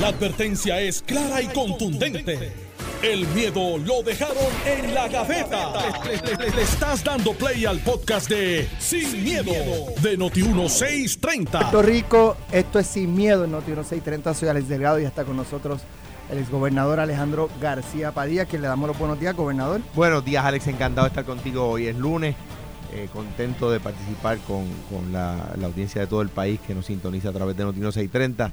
La advertencia es clara y contundente. El miedo lo dejaron en la gaveta. Le, le- le estás dando play al podcast de Sin, miedo, de Noti1630. Puerto Rico, esto es Sin Miedo en Noti 1630. Soy Alex Delgado y está con nosotros el exgobernador Alejandro García Padilla, que le damos los buenos días, gobernador. Buenos días, Alex. Encantado de estar contigo. Hoy es lunes. Eh, contento de participar con, con la, la audiencia de todo el país que nos sintoniza a través de Notino 630.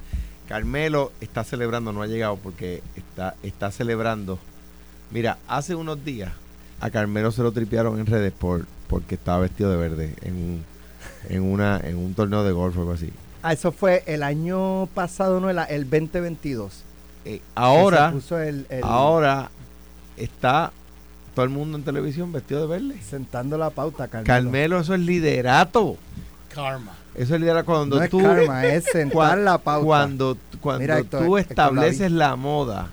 Carmelo está celebrando, no ha llegado porque está, está celebrando. Mira, hace unos días a Carmelo se lo tripearon en redes por, porque estaba vestido de verde en un, en una, en un torneo de golf o algo así. Ah, eso fue el año pasado, no el, el 2022. Eh, que ahora, se puso el- el- ahora está todo el mundo en televisión vestido de verde. sentando la pauta, Carmelo. Carmelo, eso es liderato. Karma. Eso es liderato cuando no es tú karma, es sentar cuan- la pauta. cuando cuando Mira, Héctor, tú Héctor estableces David. la moda.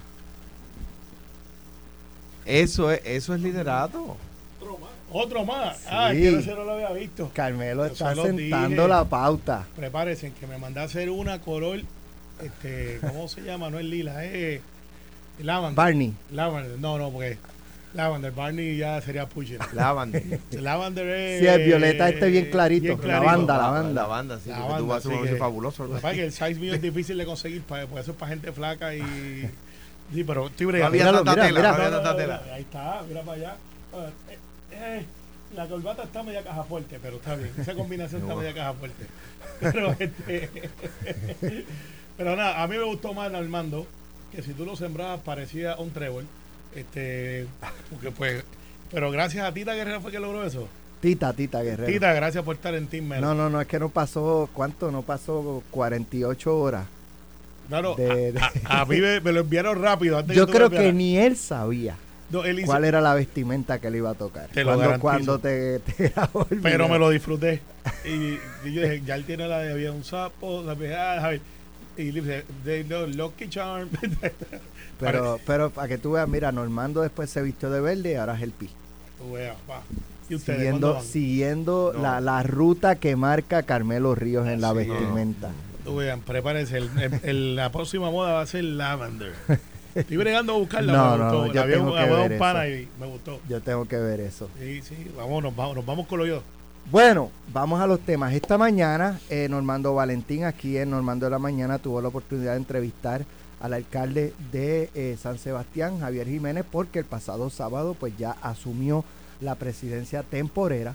Eso es eso es liderato. Otro más. Sí. Ah, que no se no lo había visto. Carmelo Yo está sentando dije. la pauta. Prepárense, que me mandé a hacer una color, este, ¿cómo se llama? No es lila, es lavender. Barney, Lavender, no, no, porque lavender, Barney ya sería pushing. Lavanda. lavender es... Sí, el violeta este bien clarito, bien Lavanda, lavanda. Lavanda, sí, Lavanda, tú vas a un fabuloso. Lo que el size mío es difícil de conseguir, pa- por eso es para gente flaca y... Sí, pero estoy bregando. había Míralo, tanta mira, tela, No, tela. Ahí está, mira para allá. Ah, eh, eh, la corbata está media caja fuerte, pero está bien. Esa combinación está media caja fuerte. Pero, este, pero nada, a mí me gustó más Armando, que si tú lo sembrabas parecía un trébol. Este, porque pues, pero gracias a Tita Guerrero fue que logró eso. Tita, Tita Guerrero. Tita, gracias por estar en Team. No, no, no, es que no pasó, ¿cuánto? No pasó 48 horas. Claro, de- de- a, a- a mí me, me lo enviaron rápido. Antes Yo me creo que ni él sabía No, él hizo- cuál era la vestimenta que le iba a tocar. Te lo cuando, cuando te, te pero me lo disfruté. Y, y yo dije, ya él tiene la de había un sapo, la ah, Javi. Y de no, Lucky Charm. Pero, pero para que tú veas, mira, Normando después se vistió de verde y ahora es el pi. Veas, pa. ¿Y ustedes Siguiendo, siguiendo No. la, la ruta que marca Carmelo Ríos en la Sí. vestimenta. Tú vean, prepárense. el- el- el- la próxima moda va a ser Lavender. Estoy bregando a buscarla. No, me no, gustó. yo La tengo que vi a ver un pana eso. y me gustó. Yo tengo que ver eso. Sí, sí, vamos, nos vamos, nos vamos con lo yo. Bueno, vamos a los temas. Esta mañana, eh, Normando Valentín, aquí en Normando de la Mañana, tuvo la oportunidad de entrevistar al alcalde de eh, San Sebastián, Javier Jiménez, porque el pasado sábado pues ya asumió la presidencia temporera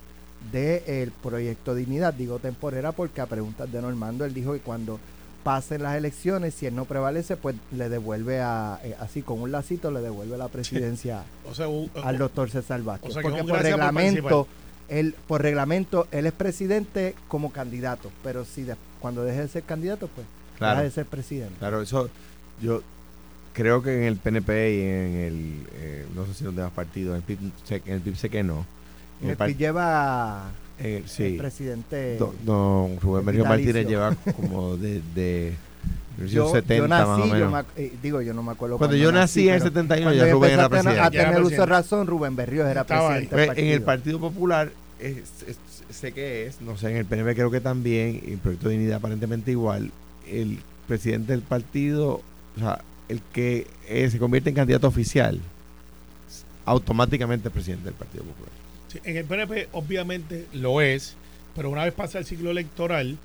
del proyecto Dignidad. Digo temporera porque a preguntas de Normando él dijo que cuando pasen las elecciones, si él no prevalece, pues le devuelve a, eh, así con un lacito, le devuelve la presidencia O sea, u- al doctor César Vázquez. O sea, que porque por reglamento, él, por reglamento, él es presidente como candidato, pero si de- cuando deje de ser candidato, pues Claro. deja de ser presidente. Claro, eso yo creo que en el PNP y en el eh, no sé si los demás partidos, en el PIB, sé- en el PIB sé que no. En el el PIB lleva en el- el sí. presidente. Don Rubén. Martínez lleva como de, de yo, 70 yo nací, más o yo menos. me ac- eh, digo, yo no me acuerdo. Cuando yo nací en el pero 71 cuando ya Rubén era a- presidente. A tener uso de presidente. razón, Rubén Berríos era Estaba presidente. del Pues, en el partido. Partido Popular es- es- sé que es, no sé, en el PNP creo que también, y el Proyecto de Dignidad aparentemente igual, el presidente del partido, o sea, el que eh, se convierte en candidato oficial, automáticamente es presidente del Partido Popular. Sí, en el PNP obviamente lo es, pero una vez pasa el ciclo electoral,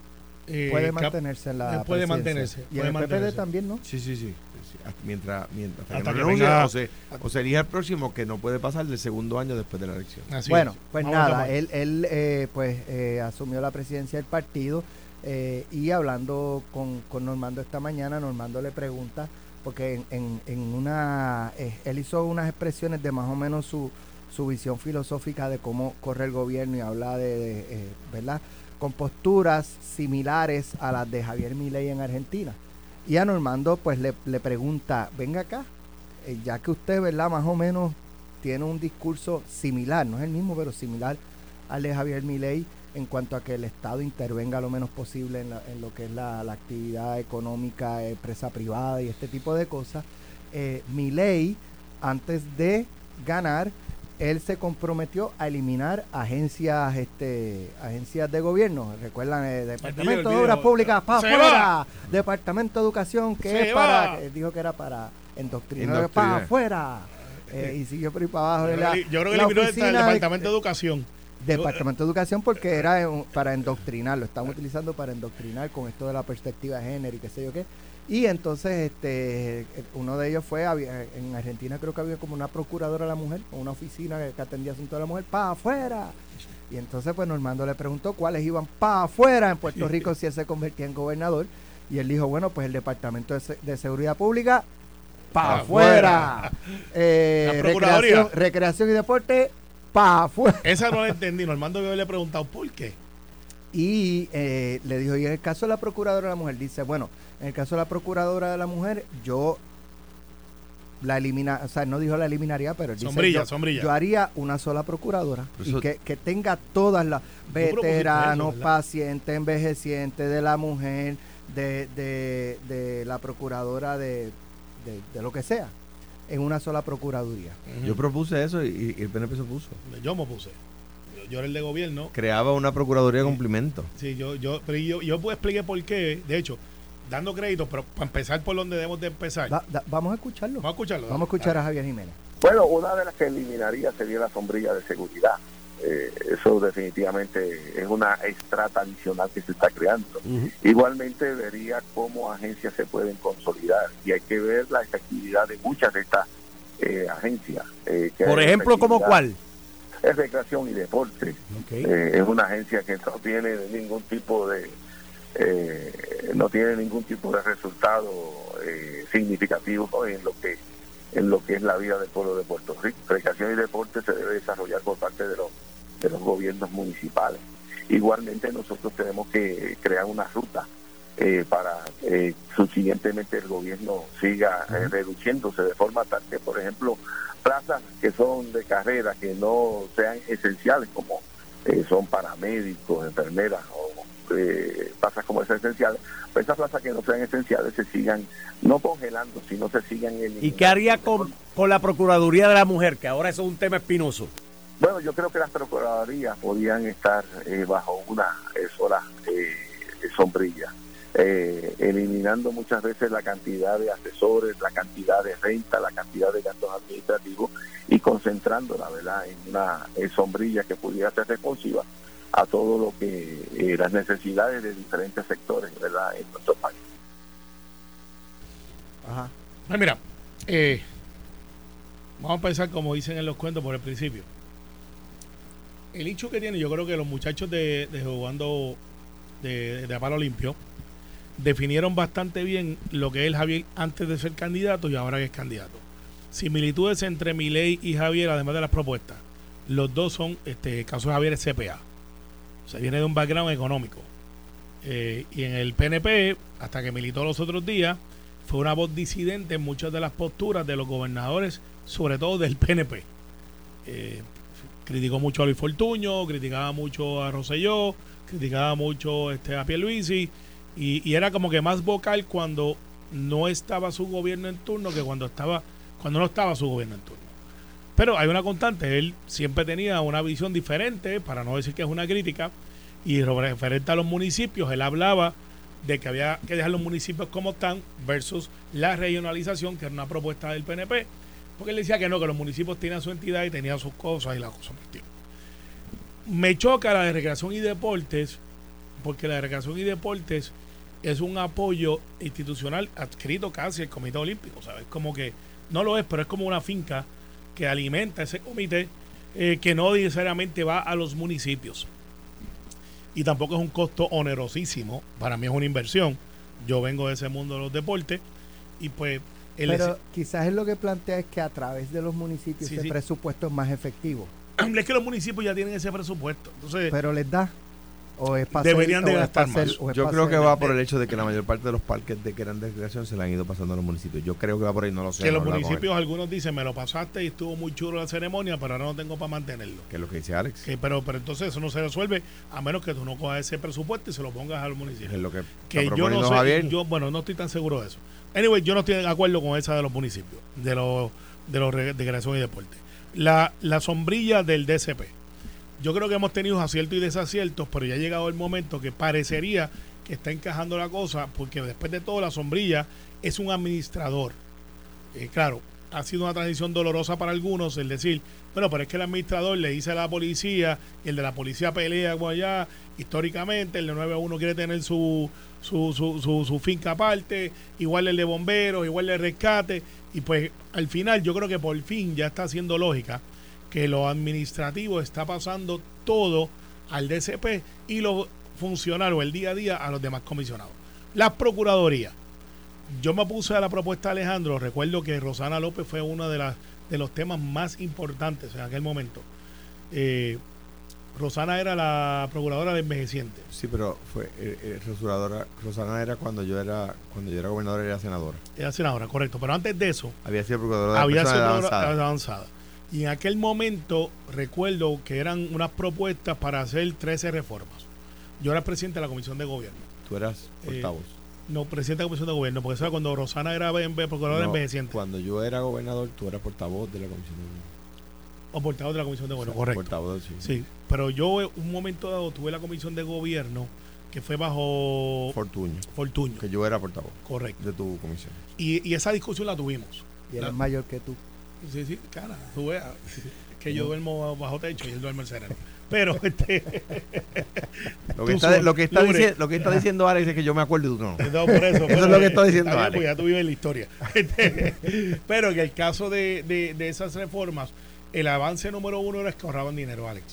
eh, Puede mantenerse en la puede mantenerse, Y puede el PPD mantenerse. también, ¿no? Sí, sí, sí. Mientras, mientras hasta Hasta que que no renuncie, venga- o, se, o se elija el próximo que no puede pasar del segundo año después de la elección. Así bueno, es. pues Vamos, nada, él, él eh, pues eh, asumió la presidencia del partido eh, y hablando con, con Normando esta mañana, Normando le pregunta, porque en, en- en una, eh, él hizo unas expresiones de más o menos su, su visión filosófica de cómo corre el gobierno y habla de, de, eh, ¿verdad? Con posturas similares a las de Javier Milei en Argentina. Y a Normando pues le, pregunta, venga acá, eh, ya que usted, ¿verdad? Más o menos tiene un discurso similar, no es el mismo, pero similar al de Javier Milei en cuanto a que el Estado intervenga lo menos posible en, la- lo que es la, la actividad económica, empresa privada y este tipo de cosas. Eh, Milei, antes de ganar, él se comprometió a eliminar agencias este agencias de gobierno. Recuerdan el departamento de video. obras públicas para afuera departamento de educación que Se es para eh, dijo que era para endoctrinar. Para afuera Eh, y siguió por ahí para abajo Yo creo La- que- yo creo que eliminó el oficina de- Departamento de Educación. Departamento de Educación porque era para endoctrinar, lo están utilizando para endoctrinar con esto de la perspectiva de género y qué sé yo qué. Y entonces este uno de ellos fue, en Argentina creo que había como una procuradora de la mujer, una oficina que, atendía asuntos de la mujer, para afuera. Y entonces pues Normando le preguntó cuáles iban para afuera en Puerto Rico si él se convertía en gobernador. Y él dijo, bueno, pues el Departamento de, Se- de Seguridad Pública, para Pa' afuera. Eh, recreación, recreación y deporte, para afuera. Esa no la entendí. Normando yo le he preguntado por qué. Y eh, le dijo, y en el caso de la procuradora de la mujer, dice, bueno, en el caso de la procuradora de la mujer, yo la elimina, o sea, no dijo la eliminaría, pero él dice, Sombrilla, yo, sombrilla. yo haría una sola procuradora y que, que tenga todas las veteranos, pacientes, envejecientes de la mujer, de, de, de la procuradora de, de, de lo que sea, en una sola procuraduría. Yo propuse eso y, y el PNP se opuso. Yo me puse. Yo, era el de gobierno. Creaba una procuraduría de cumplimiento. Sí, yo, yo, pero yo, yo expliqué por qué. De hecho, dando crédito, pero para empezar por donde debemos de empezar. Da- da- vamos a escucharlo. Vamos a escucharlo. Vamos a escuchar a Javier Jiménez. Bueno, una de las que eliminaría sería la sombrilla de seguridad. Eh, eso definitivamente es una estrata adicional que se está creando. Igualmente vería cómo agencias se pueden consolidar y hay que ver la efectividad de muchas de estas eh, agencias. eh, que Por ejemplo, ¿como cuál? Es recreación y deporte. Eh, es una agencia que no tiene ningún tipo de eh, no tiene ningún tipo de resultado eh, significativo en lo que en lo que es la vida del pueblo de Puerto Rico. Recreación y deporte se debe desarrollar por parte de los de los gobiernos municipales. Igualmente nosotros tenemos que crear una ruta eh, para eh, subsiguientemente el gobierno siga eh, reduciéndose de forma tal que, por ejemplo, plazas que son de carrera, que no sean esenciales, como eh, son paramédicos, enfermeras o eh, plazas como esas esenciales, pues esas plazas que no sean esenciales se sigan no congelando, sino se sigan eliminando. ¿Y qué haría con, con la Procuraduría de la Mujer? Que ahora eso es un tema espinoso. Bueno, yo creo que las procuradurías podían estar eh, bajo una sola eh, sombrilla, eh, eliminando muchas veces la cantidad de asesores, la cantidad de renta, la cantidad de gastos administrativos y concentrándola, ¿verdad?, en una eh, sombrilla que pudiera ser responsiva a todo lo que eh, las necesidades de diferentes sectores, ¿verdad?, en nuestro país. Ajá. Ay, mira, eh, vamos a empezar como dicen en los cuentos por el principio. El hecho que tiene, yo creo que los muchachos de, de jugando de, de a palo limpio definieron bastante bien lo que es Javier antes de ser candidato y ahora que es candidato. Similitudes entre Milei y Javier, además de las propuestas. Los dos son, este el caso de Javier es CPA. O viene de un background económico. Eh, y en el PNP, hasta que militó los otros días, fue una voz disidente en muchas de las posturas de los gobernadores, sobre todo del PNP. Eh, criticó mucho a Luis Fortuño, criticaba mucho a Rosselló, criticaba mucho este, a Pierluisi, y, era como que más vocal cuando no estaba su gobierno en turno que cuando estaba cuando no estaba su gobierno en turno. Pero hay una constante, él siempre tenía una visión diferente, para no decir que es una crítica, y referente a los municipios, él hablaba de que había que dejar los municipios como están versus la regionalización, que era una propuesta del PNP, porque él decía que no, que los municipios tenían su entidad y tenían sus cosas y las cosas. Me choca la de recreación y deportes, porque la de recreación y deportes es un apoyo institucional adscrito casi al Comité Olímpico, ¿sabes? Como que no lo es, pero es como una finca que alimenta ese comité eh, que no necesariamente va a los municipios. Y tampoco es un costo onerosísimo, para mí es una inversión. Yo vengo de ese mundo de los deportes y pues el Pero quizás es lo que plantea es que a través de los municipios Sí, ese sí. presupuesto es más efectivo. es que los municipios ya tienen ese presupuesto. Entonces, Pero les da. O es para Deberían de o gastar más. o es Yo creo que va por el hecho de que la mayor parte de los parques de que eran de recreación se la han ido pasando a los municipios. Yo creo que va por ahí, no lo sé. que no los municipios, algunos dicen, me lo pasaste y estuvo muy chulo la ceremonia, pero ahora no tengo para mantenerlo. Que es lo que dice Alex. Que, pero, pero entonces eso no se resuelve a menos que tú no cojas ese presupuesto y se lo pongas al municipio. Es lo que, que está yo no sé, Javier. yo, bueno, no estoy tan seguro de eso. Anyway, yo no estoy de acuerdo con esa de los municipios, de los de los de creación y deporte. la, la sombrilla del DCP. Yo creo que hemos tenido aciertos y desaciertos, pero ya ha llegado el momento que parecería que está encajando la cosa, porque después de todo la sombrilla es un administrador. Eh, claro, ha sido una transición dolorosa para algunos el decir, bueno, pero es que el administrador le dice a la policía y el de la policía pelea allá, históricamente, el de 9-1 quiere tener su, su, su, su, su finca aparte, igual el de bomberos, igual el de rescate, y pues al final yo creo que por fin ya está haciendo lógica que lo administrativo está pasando todo al DCP y lo funcional o el día a día a los demás comisionados. La Procuraduría. Yo me puse a la propuesta de Alejandro, recuerdo que Rosana López fue uno de, las, de los temas más importantes en aquel momento. Eh, Rosana era la procuradora de envejeciente. Sí, pero fue eh, eh, Rosana, Rosana era cuando yo era cuando yo era gobernadora era senadora. Era senadora, correcto. Pero antes de eso, Había sido procuradora de había sido avanzada. Y en aquel momento recuerdo que eran unas propuestas para hacer 13 reformas. Yo era presidente de la Comisión de Gobierno. Tú eras portavoz. No, presidente de la Comisión de Gobierno, porque eso era cuando Rosana era en- procuradora de No, envejeciente. Cuando yo era gobernador, tú eras portavoz de la comisión de gobierno. O portavoz de la Comisión de Gobierno, O sea, correcto. Portavoz, sí. Sí, pero yo en un momento dado tuve la Comisión de Gobierno que fue bajo Fortuño. Fortuño. Que yo era portavoz Correcto. de tu comisión. Y, y esa discusión la tuvimos. Y es mayor que tú. Sí, sí, cara, tú veas que yo duermo bajo techo y él duerme el sereno. Pero este Lo que, está, lo que está, Lure. dici- lo que está diciendo Alex es que yo me acuerdo y tú no. No, por eso, Eso es lo que está diciendo bien, Ale. pues ya tú vives la historia. Este, pero en el caso de, de- de esas reformas, el avance número uno era que ahorraban dinero, Alex.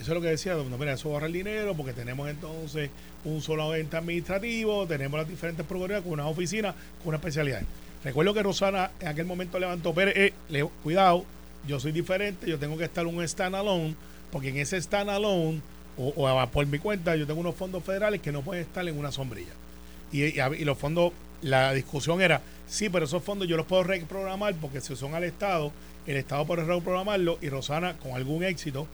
Eso es lo que decía, no, mira, eso ahorra el dinero porque tenemos entonces un solo ente administrativo, tenemos las diferentes procuradurías con unas oficinas, con una especialidad. Recuerdo que Rosana en aquel momento levantó, pero eh, le- cuidado, yo soy diferente, yo tengo que estar un standalone, porque en ese standalone, o, por mi cuenta, yo tengo unos fondos federales que no pueden estar en una sombrilla. Y los fondos, la discusión era, sí, pero esos fondos yo los puedo reprogramar porque si son al Estado, el Estado puede reprogramarlo y Rosana, con algún éxito,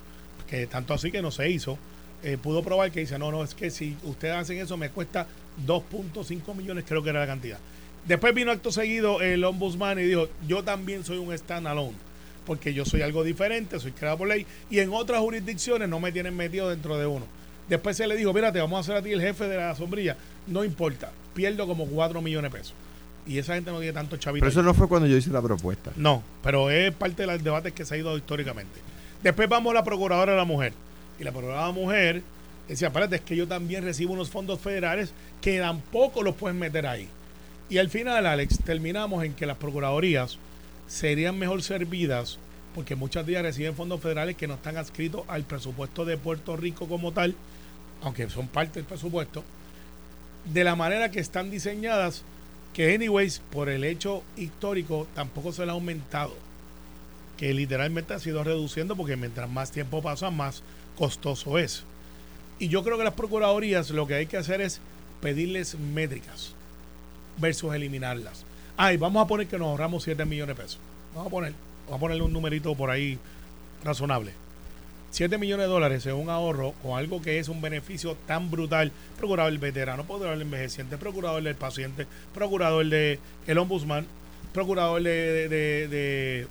que tanto así que no se hizo, eh, pudo probar que dice, no, no, es que si ustedes hacen eso me cuesta 2.5 millones, creo que era la cantidad. Después vino acto seguido el ombudsman y dijo, yo también soy un standalone, porque yo soy algo diferente, soy creado por ley, y en otras jurisdicciones no me tienen metido dentro de uno. Después se le dijo, mira, te vamos a hacer a ti el jefe de la sombrilla. No importa, pierdo como 4 millones de pesos. Y esa gente no tiene tanto chavito. Pero eso no fue cuando yo hice la propuesta. No, pero es parte de los debates que se ha ido históricamente. Después vamos a la Procuradora de la Mujer. Y la Procuradora de la Mujer decía, espérate, es que yo también recibo unos fondos federales que tampoco los pueden meter ahí. Y al final, Alex, terminamos en que las Procuradorías serían mejor servidas porque muchas de ellas reciben fondos federales que no están adscritos al presupuesto de Puerto Rico como tal, aunque son parte del presupuesto, de la manera que están diseñadas, que anyways, por el hecho histórico, tampoco se le ha aumentado, que literalmente ha sido reduciendo porque mientras más tiempo pasa, más costoso es. Y yo creo que las procuradorías lo que hay que hacer es pedirles métricas versus eliminarlas. Ay, vamos a poner que nos ahorramos 7 millones de pesos. Vamos a poner, vamos a ponerle un numerito por ahí razonable. 7 millones de dólares es un ahorro con algo que es un beneficio tan brutal. Procurador del veterano, procurador del envejeciente, procurador del paciente, procurador de el ombudsman, procurador de... de- de- de-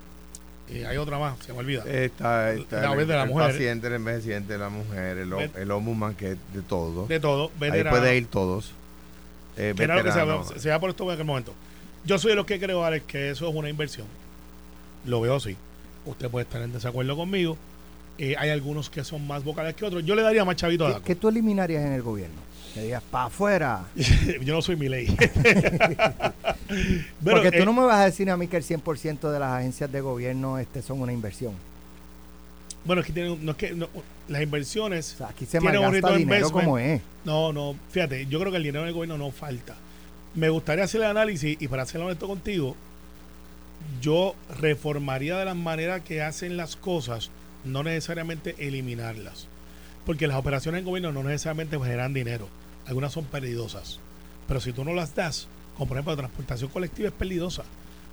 eh, hay otra más, se me olvida. Está, está La el, de la el mujer. paciente, el envejeciente, la mujer, el, el ombudsman, que es de todo. de todo, Ahí puede ir todos. Eh, que era lo que se, se, se da por esto en aquel momento. Yo soy de los que creo, Alex, que eso es una inversión. Lo veo así. Usted puede estar en desacuerdo conmigo. Eh, hay algunos que son más vocales que otros. Yo le daría más chavito a ¿Qué, Daco. qué tú eliminarías en el gobierno? Que digas, para afuera. Yo no soy mi ley. Porque tú no me vas a decir a mí que el 100% de las agencias de gobierno este, son una inversión. Bueno, es que tienen, no es que no, las inversiones. O sea, aquí se malgasta dinero como es. No, no, fíjate, yo creo que el dinero del gobierno no falta. Me gustaría hacer el análisis y para ser honesto contigo, yo reformaría de la manera que hacen las cosas, no necesariamente eliminarlas. Porque las operaciones en gobierno no necesariamente generan dinero. Algunas son perdidosas. Pero si tú no las das, como por ejemplo la transportación colectiva es perdidosa.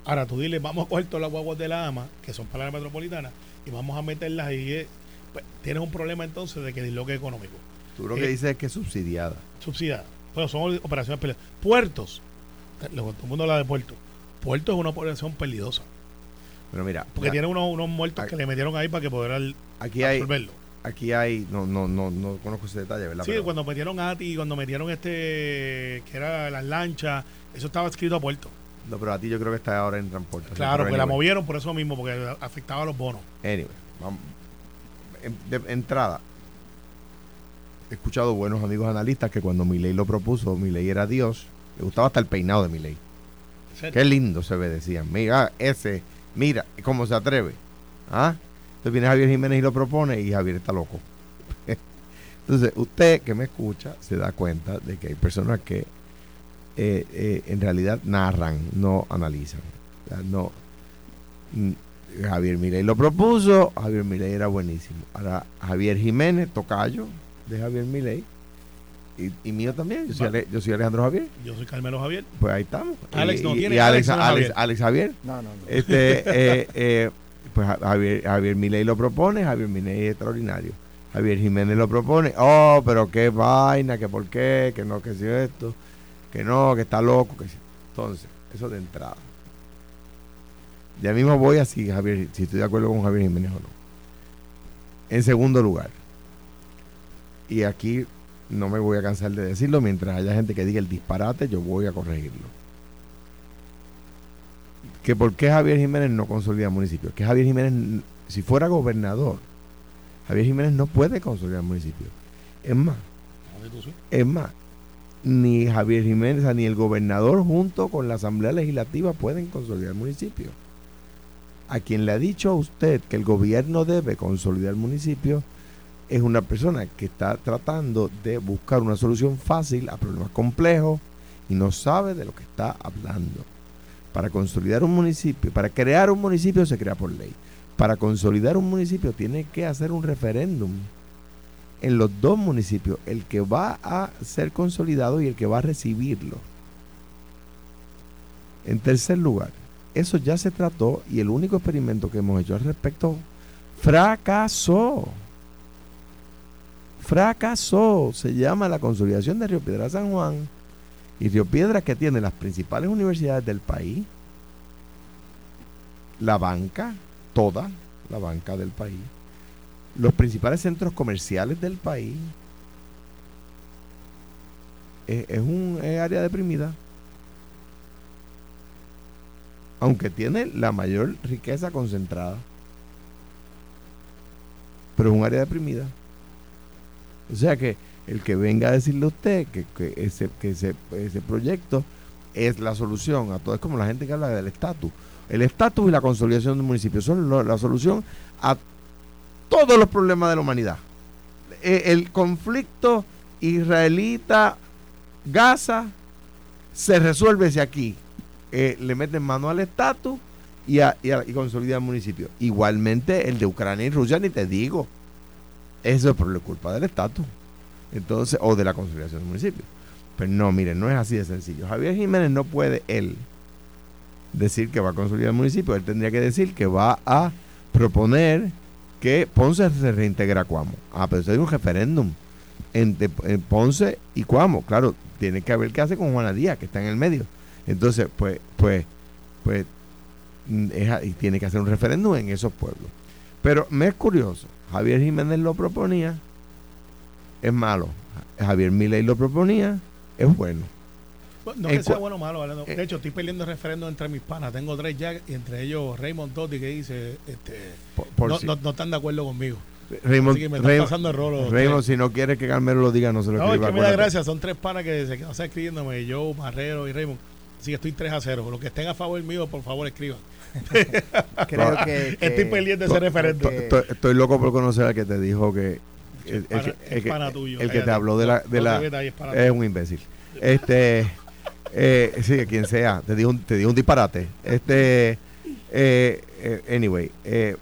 Ahora tú dile, vamos a coger todas las guaguas de la AMA, que son para la metropolitana, y vamos a meterlas ahí. eh, pues, tienes un problema entonces de que disloque económico Tú lo Eh, que dices es que es subsidiada. subsidiada. Pero son operaciones peligrosas. Puertos. Todo el mundo habla de puertos. Puertos es una operación peligrosa. Pero mira, Porque tiene unos, unos muertos Aquí- que le metieron ahí para que pudiera aquí hay, aquí hay, no, no, no, no conozco ese detalle, ¿verdad? Sí, Pero- cuando metieron ATI, cuando metieron este, que era las lanchas, eso estaba escrito a puerto. No, pero a ti yo creo que está ahora en transporte. Claro, Pero porque la movieron por eso mismo, porque afectaba a los bonos. Anyway, vamos. En- de entrada, he escuchado buenos amigos analistas que cuando Milei lo propuso, Milei era Dios. Le gustaba hasta el peinado de Milei. ¿En serio? Qué lindo se ve, decían. Mira, ese, mira, cómo se atreve. ¿Ah? Entonces viene Javier Jiménez y lo propone y Javier está loco. Entonces, usted que me escucha se da cuenta de que hay personas que eh, eh, en realidad narran, no analizan. O sea, no. mm, Javier Milei lo propuso, Javier Milei era buenísimo. Ahora, Javier Jiménez, tocayo de Javier Milei, y, y mío también. Yo soy. Ale- yo soy Alejandro Javier. Yo soy Carmelo Javier. Pues ahí estamos. Alex y, no y- tiene, y Alex, Alex Javier. Alex Javier. No, no, no. Este, eh, eh, pues Ja- Javier, Javier Milei lo propone, Javier Milei es extraordinario. Javier Jiménez lo propone, oh, pero qué vaina, que por qué, que no, que si esto, que no, que está loco, que. Entonces, eso de entrada. Ya mismo voy así, Javier, si estoy de acuerdo con Javier Jiménez o no. En segundo lugar, y aquí no me voy a cansar de decirlo, mientras haya gente que diga el disparate, yo voy a corregirlo que por qué Javier Jiménez no consolida municipios. Que Javier Jiménez, si fuera gobernador, Javier Jiménez no puede consolidar municipios. Es más, es más, ni Javier Jiménez, ni el gobernador junto con la Asamblea Legislativa pueden consolidar municipios. A quien le ha dicho a usted que el gobierno debe consolidar municipios es una persona que está tratando de buscar una solución fácil a problemas complejos y no sabe de lo que está hablando. Para consolidar un municipio, para crear un municipio se crea por ley. Para consolidar un municipio tiene que hacer un referéndum en los dos municipios, el que va a ser consolidado y el que va a recibirlo. En tercer lugar, eso ya se trató y el único experimento que hemos hecho al respecto fracasó. Fracasó. Se llama la consolidación de Río Piedra San Juan. Y Río Piedra que tiene las principales universidades del país, la banca, toda la banca del país, los principales centros comerciales del país. Es, es un es área deprimida. Aunque tiene la mayor riqueza concentrada. Pero es un área deprimida. O sea que el que venga a decirle a usted que, que ese, que ese, ese proyecto es la solución a todo, es como la gente que habla del estatus. El estatus y la consolidación del municipio son la solución a todos los problemas de la humanidad. Eh, el conflicto israelita-Gaza se resuelve si aquí eh, le meten mano al estatus y, a- consolida el municipio. Igualmente el de Ucrania y Rusia, ni te digo. Eso es por la culpa del estatus. Entonces, o de la consolidación del municipio. Pero no, miren, no es así de sencillo. Javier Jiménez no puede él decir que va a consolidar el municipio. Él tendría que decir que va a proponer que Ponce se reintegra a Cuamo. Ah, pero eso hay un referéndum entre en Ponce y Cuamo. Claro, tiene que ver qué hace con Juana Díaz, que está en el medio. Entonces, pues, pues, pues, mm, y tiene que hacer un referéndum en esos pueblos. Pero me es curioso, Javier Jiménez lo proponía, es malo. Javier Milei lo proponía, es bueno. No En que sea bueno o malo, eh. de hecho, estoy perdiendo referéndum entre mis panas. Tengo tres ya, y entre ellos Raymond Totti, que dice, este, Por, por no, si- no, no están de acuerdo conmigo. Raymond, Así que me están Raymond- pasando el rolo. Raymond, si no quiere que Carmelo lo diga, no se lo No, es que me da acuérdate. gracia. Son tres panas que se quedan escribiéndome. Yo, Marrero y Raymond. Así que estoy 3 a 0. Los que estén a favor mío, por favor, escriban. Creo que, que- Estoy pendiente de ese referéndum. Estoy, estoy loco por conocer al que te dijo que. El, el el que- pana tuyo, el que te habló de la. De la es un imbécil. Este. eh, sí, quien sea. Te dijo un, te un disparate. Este. eh, eh, anyway. eh,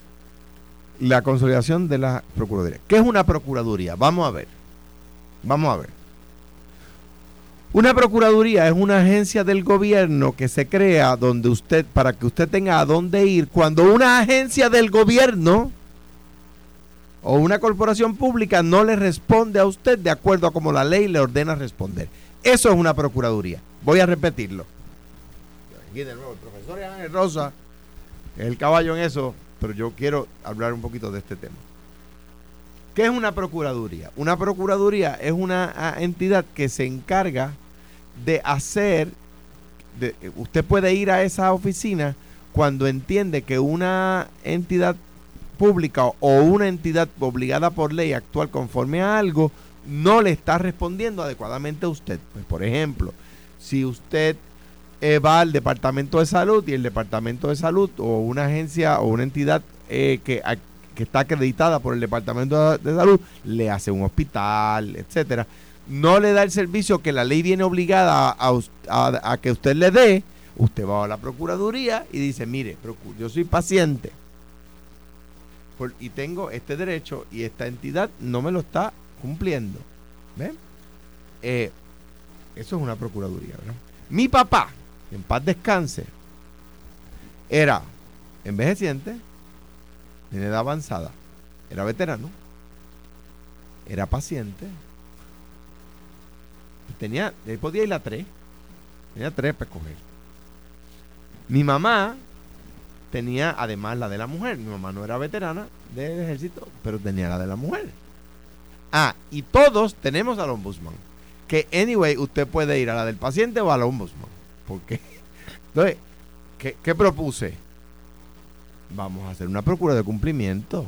la consolidación de la Procuraduría. ¿Qué es una Procuraduría? Vamos a ver. Vamos a ver. Una Procuraduría es una agencia del gobierno que se crea donde usted, para que usted tenga a dónde ir, cuando una agencia del gobierno o una corporación pública no le responde a usted de acuerdo a como la ley le ordena responder. Eso es una Procuraduría. Voy a repetirlo. Aquí de nuevo, el profesor Ángel Rosa es el caballo en eso, pero yo quiero hablar un poquito de este tema. ¿Qué es una procuraduría? Una procuraduría es una ah, entidad que se encarga de hacer, de, usted puede ir a esa oficina cuando entiende que una entidad pública o una entidad obligada por ley a actuar conforme a algo no le está respondiendo adecuadamente a usted. Pues, por ejemplo, si usted eh, va al Departamento de Salud y el Departamento de Salud o una agencia o una entidad eh, que, que está acreditada por el Departamento de, Salud le hace un hospital, etcétera, no le da el servicio que la ley viene obligada a, a que usted le dé, usted va a la Procuraduría y dice, mire, yo soy paciente y tengo este derecho y esta entidad no me lo está cumpliendo. ¿Ven? Eh, eso es una procuraduría, ¿verdad? Mi papá, en paz descanse, era envejeciente, en edad avanzada, era veterano, era paciente, tenía, él podía ir a tres, tenía tres para escoger. Mi mamá tenía además la de la mujer. Mi mamá no era veterana del ejército, pero tenía la de la mujer. Ah, y todos tenemos al ombudsman. Que, anyway, usted puede ir a la del paciente o al ombudsman. Porque, entonces, ¿qué, ¿qué propuse? Vamos a hacer una procura de cumplimiento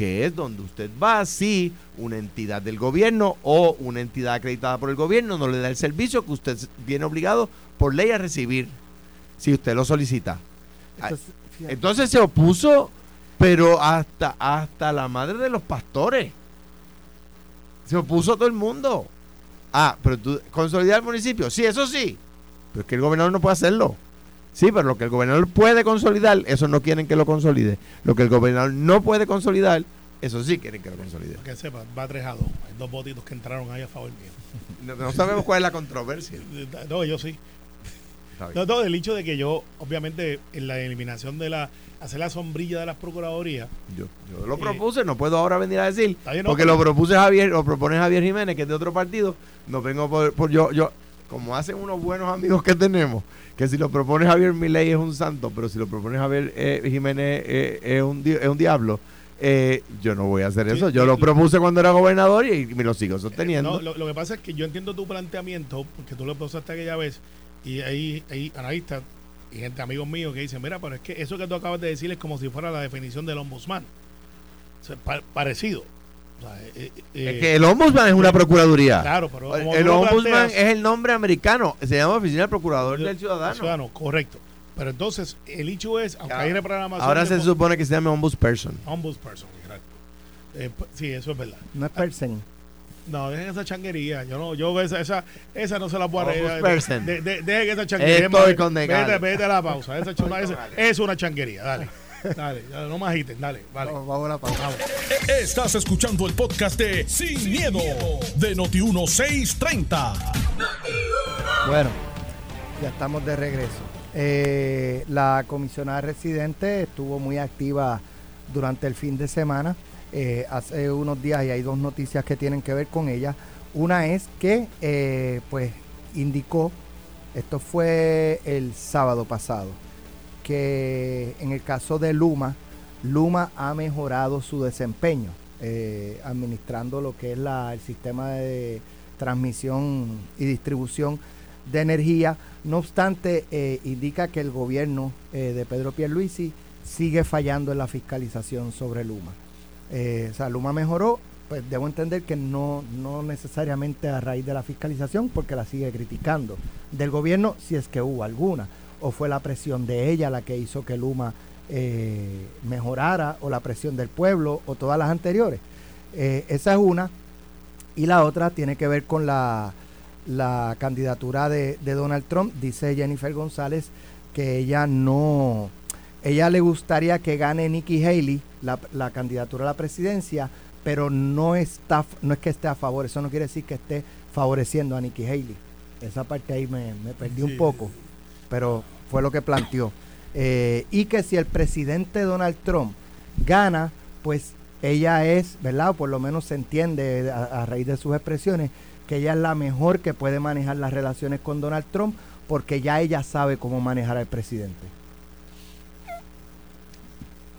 que es donde usted va si una entidad del gobierno o una entidad acreditada por el gobierno no le da el servicio que usted viene obligado por ley a recibir si usted lo solicita. Entonces, se opuso, pero hasta, hasta la madre de los pastores. Se opuso todo el mundo. Ah, pero tú, consolidar el municipio. Sí, eso sí. Pero es que el gobernador no puede hacerlo. Sí, pero lo que el gobernador puede consolidar, eso no quieren que lo consolide. Lo que el gobernador no puede consolidar, eso sí quieren que lo consolide. Que sepa, va tres a dos. Hay dos votitos que entraron ahí a favor mío. no sabemos cuál es la controversia. No, yo sí. No, todo el hecho de que yo, obviamente, en la eliminación de la, hacer la sombrilla de las procuradurías. Yo, yo lo eh, propuse, no puedo ahora venir a decir, porque lo propuse Javier, lo propone Javier Jiménez, que es de otro partido, no vengo por, yo, yo, como hacen unos buenos amigos que tenemos, que si lo propone Javier Milei es un santo, pero si lo propone Javier eh, Jiménez eh, es, un, es un diablo. yo no voy a hacer eso. Yo lo propuse cuando era gobernador y, me lo sigo sosteniendo. lo, lo, que pasa es que yo entiendo tu planteamiento, porque tú lo propusiste aquella vez, y hay, hay analistas y gente, amigos míos, que dicen, mira, pero es que eso que tú acabas de decir es como si fuera la definición del ombudsman. parecido. Eh, eh, es que el ombudsman es una procuraduría. Claro, pero el ombudsman es el nombre americano, se llama oficina del procurador del ciudadano. ciudadano, correcto. Pero entonces, el hecho es, aunque hay reprogramación. Ahora se supone que se llama ombudsperson. Ombudsperson, exacto. Eh, sí, eso es verdad. No es person. No, dejen esa changuería. Yo no, yo esa, esa, esa no se la puedo arreglar. De, de, dejen esa changuería. Estoy con vete, vete a la pausa. Esa, esa, es una changuería. Dale. Dale, no me agiten, dale, vale. Vamos, a la pausa. Estás escuchando el podcast de Sin, miedo, de Noti1630. Bueno, ya estamos de regreso. Eh, la comisionada residente estuvo muy activa durante el fin de semana. Eh, hace unos días y hay dos noticias que tienen que ver con ella. Una es que eh, pues indicó, esto fue el sábado pasado, que en el caso de Luma, Luma ha mejorado su desempeño eh, administrando lo que es el sistema de transmisión y distribución de energía. No obstante, indica que el gobierno de Pedro Pierluisi sigue fallando en la fiscalización sobre Luma eh, o sea, Luma mejoró, pues debo entender que no, no necesariamente a raíz de la fiscalización, porque la sigue criticando. Del gobierno, si es que hubo alguna, o fue la presión de ella la que hizo que Luma eh, mejorara, o la presión del pueblo, o todas las anteriores. Eh, esa es una. Y la otra tiene que ver con la, la candidatura de, de Donald Trump. Dice Jennifer González que ella no ella le gustaría que gane Nikki Haley la, candidatura a la presidencia, pero no está, no es que esté a favor, eso no quiere decir que esté favoreciendo a Nikki Haley. Esa parte ahí me, perdí un poco, pero fue lo que planteó. Eh, y que si el presidente Donald Trump gana, pues ella es, ¿verdad? O por lo menos se entiende a, a, raíz de sus expresiones, que ella es la mejor que puede manejar las relaciones con Donald Trump, porque ya ella sabe cómo manejar al presidente.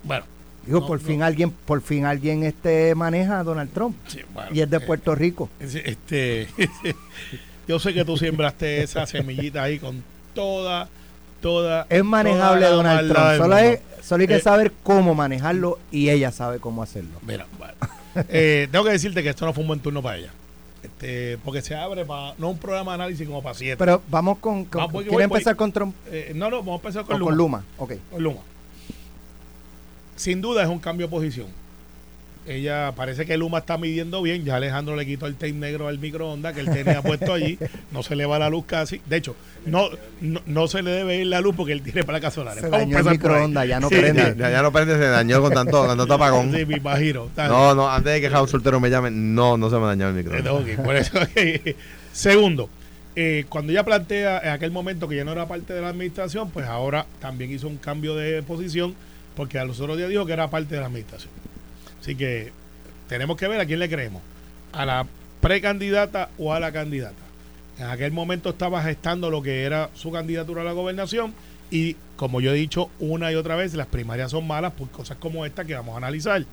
Bueno. Digo, por fin alguien, por fin alguien este maneja a Donald Trump. y es de eh, Puerto Rico. Este, yo sé que tú sembraste esa semillita ahí con toda, toda. Es manejable Donald Trump. Solo, solo hay que eh, saber cómo manejarlo y ella sabe cómo hacerlo. Mira, bueno. Eh, tengo que decirte que esto no fue un buen turno para ella. Este, porque se abre para, no un programa de análisis como para siete. Pero vamos con, con empezar con Trump? Eh, no, no, vamos a empezar con Luma. Con Luma, ok. Con Luma. Sin duda es un cambio de posición. Ella parece que Luma está midiendo bien. Ya Alejandro le quitó el tape negro al microondas que él tenía puesto allí. No se le va la luz casi. De hecho, no, no, se le debe ir la luz porque él tiene placas solares. Se dañó el microondas, ya no prende. Ya, ya, no prende, se dañó con tanto, con tanto apagón. Sí, me imagino. No, no, antes de que Javier Soltero me llame, no, no se me dañó el microondas. Okay, por eso, Segundo, eh, cuando ella plantea en aquel momento que ya no era parte de la administración, pues ahora también hizo un cambio de posición porque a los otros días dijo que era parte de la administración. Así que tenemos que ver a quién le creemos, a la precandidata o a la candidata. En aquel momento estaba gestando lo que era su candidatura a la gobernación y como yo he dicho una y otra vez, las primarias son malas por cosas como esta que vamos a analizar,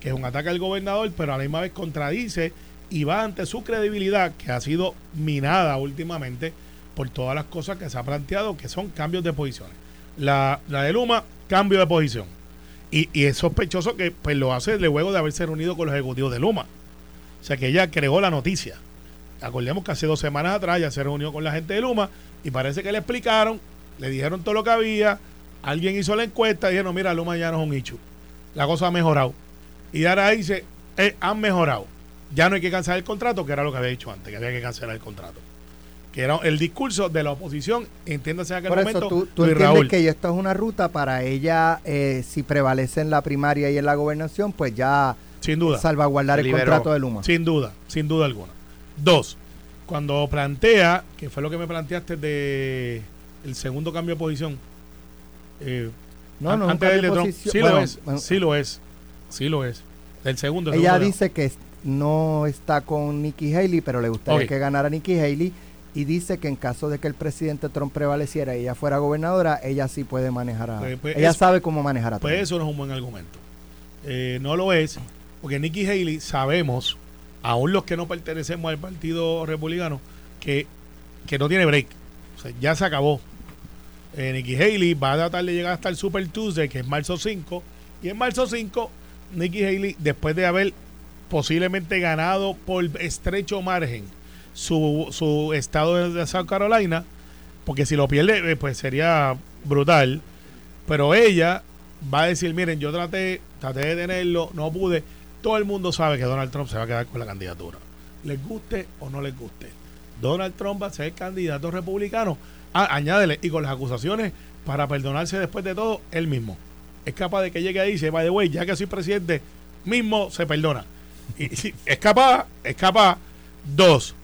que es un ataque al gobernador, pero a la misma vez contradice y va ante su credibilidad, que ha sido minada últimamente por todas las cosas que se ha planteado, que son cambios de posiciones. La, la de Luma, cambio de posición. Y, es sospechoso que pues lo hace luego de haberse reunido con los ejecutivos de Luma. O sea que ella creó la noticia. Acordemos que hace dos semanas atrás ya se reunió con la gente de Luma y parece que le explicaron, le dijeron todo lo que había, alguien hizo la encuesta y dijeron, mira, Luma ya no es un hecho. La cosa ha mejorado. Y ahora dice, eh, han mejorado. Ya no hay que cancelar el contrato, que era lo que había dicho antes, que había que cancelar el contrato que era el discurso de la oposición, entiéndase en aquel Por momento. Eso, tú, entiendes que esto es una ruta para ella, eh, si prevalece en la primaria y en la gobernación, pues ya sin duda salvaguardar el contrato de Luma. Sin duda, sin duda alguna. Dos, cuando plantea, que fue lo que me planteaste de el segundo cambio de posición. Eh, no, no, antes de posición, sí lo es, sí lo es, sí lo es. El segundo. ella dice que no está con Nikki Haley, pero le gustaría que ganara Nikki Haley y dice que en caso de que el presidente Trump prevaleciera y ella fuera gobernadora, ella sí puede manejar a... Pues, pues, ella sabe cómo manejar a Pues eso no es un buen argumento. Eh, no lo es, porque Nikki Haley sabemos, aún los que no pertenecemos al Partido Republicano, que, que no tiene break. O sea, ya se acabó. Eh, Nikki Haley va a tratar de llegar hasta el Super Tuesday, que es marzo 5, y en marzo 5, Nikki Haley, después de haber posiblemente ganado por estrecho margen, su, su estado de South Carolina, porque si lo pierde, eh, pues sería brutal. Pero ella va a decir, miren, yo traté, traté de tenerlo, no pude. Todo el mundo sabe que Donald Trump se va a quedar con la candidatura. Les guste o no les guste. Donald Trump va a ser candidato republicano. Ah, añádele, y con las acusaciones, para perdonarse después de todo, él mismo. Es capaz de que llegue ahí y dice, by the way, ya que soy presidente, mismo se perdona. Y, es capaz, es capaz. Dos,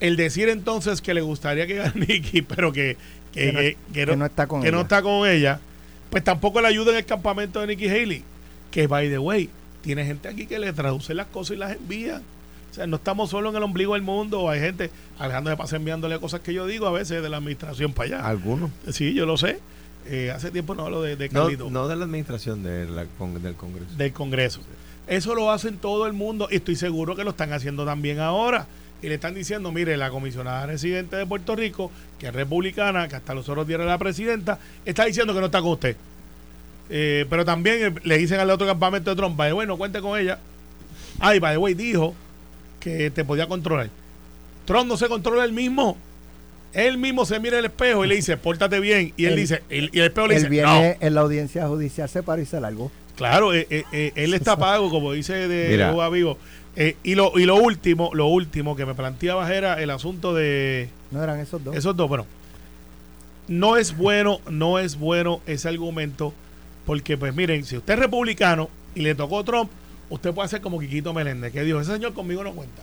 el decir entonces que le gustaría que gane Nicky, pero que, que, no, está con ella. no está con ella, pues tampoco le ayuda en el campamento de Nikki Haley. Que, by the way, tiene gente aquí que le traduce las cosas y las envía. O sea, no estamos solo en el ombligo del mundo. Hay gente, Alejandro se pasa enviándole cosas que yo digo a veces de la administración para allá. ¿Algunos? Sí, yo lo sé. Eh, hace tiempo no hablo de, de No, de la administración, de la, del Congreso. Del Congreso. Eso lo hacen todo el mundo y estoy seguro que lo están haciendo también ahora y le están diciendo, mire, la comisionada residente de Puerto Rico, que es republicana, que hasta los otros días era la presidenta, está diciendo que no está con usted. Eh, pero también eh, le dicen al otro campamento de Trump, by the way, no cuente con ella. Ay, by the way, dijo que te podía controlar. Trump no se controla él mismo. Él mismo se mira el espejo y le dice, pórtate bien. Y él, dice, y el espejo le dice, viene en la audiencia judicial se para y se largó. Claro, eh, él está pago, como dice de Cuba Vivo. Eh, y, lo, y lo último, lo último que me planteabas era el asunto de. No eran esos dos. Esos dos, bueno. No es bueno, no es bueno ese argumento, porque, pues miren, si usted es republicano y le tocó Trump, usted puede hacer como Quiquito Meléndez, que dijo: ese señor conmigo no cuenta.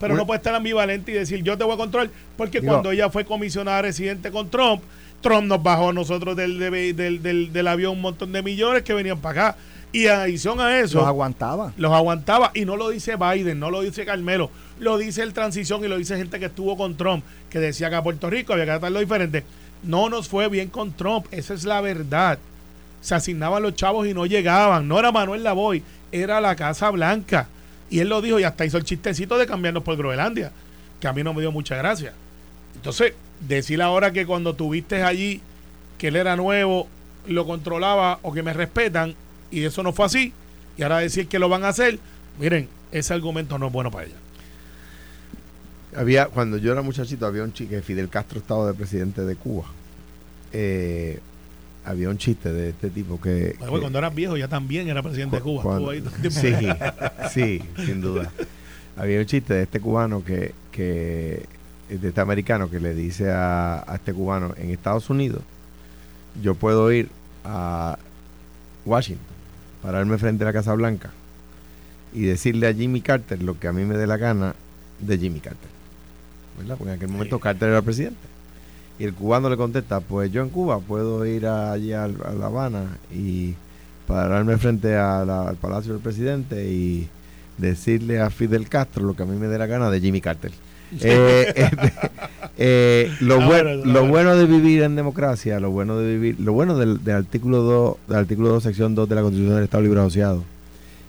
Pero no puede estar ambivalente y decir: yo te voy a controlar, porque cuando ella fue comisionada residente con Trump, Trump nos bajó a nosotros del, del, del, del avión un montón de millones que venían para acá. Y en adición a eso. Los aguantaba. Los aguantaba. Y no lo dice Biden, no lo dice Carmelo. Lo dice el Transición y lo dice gente que estuvo con Trump, que decía que a Puerto Rico había que tratarlo diferente. No nos fue bien con Trump. Esa es la verdad. se asignaban los chavos y no llegaban. No era Manuel Lavoy, era la Casa Blanca. Y él lo dijo y hasta hizo el chistecito de cambiarnos por Groenlandia, que a mí no me dio mucha gracia. Entonces, decir ahora que cuando tuviste allí que él era nuevo, lo controlaba o que me respetan, y eso no fue así, y ahora decir que lo van a hacer, miren, ese argumento no es bueno para ella. Había, cuando yo era muchachito, había un chico, Fidel Castro estaba de presidente de Cuba. Eh, había un chiste de este tipo que... cuando eras viejo ya también era presidente de Cuba. sí, sí, sin duda. Había un chiste de este cubano que, que de este americano que le dice a, a este cubano, en Estados Unidos, yo puedo ir a Washington, pararme frente a la Casa Blanca y decirle a Jimmy Carter lo que a mí me dé la gana de Jimmy Carter. ¿Verdad? Porque en aquel momento Carter era presidente. Y el cubano le contesta, pues yo en Cuba puedo ir allí a, La Habana y pararme frente al Palacio del Presidente y decirle a Fidel Castro lo que a mí me dé la gana de Jimmy Carter. Eh, este, eh, lo, lo bueno de vivir en democracia, lo bueno de vivir, lo bueno del, artículo 2, del artículo 2, sección 2 de la Constitución del Estado Libre Asociado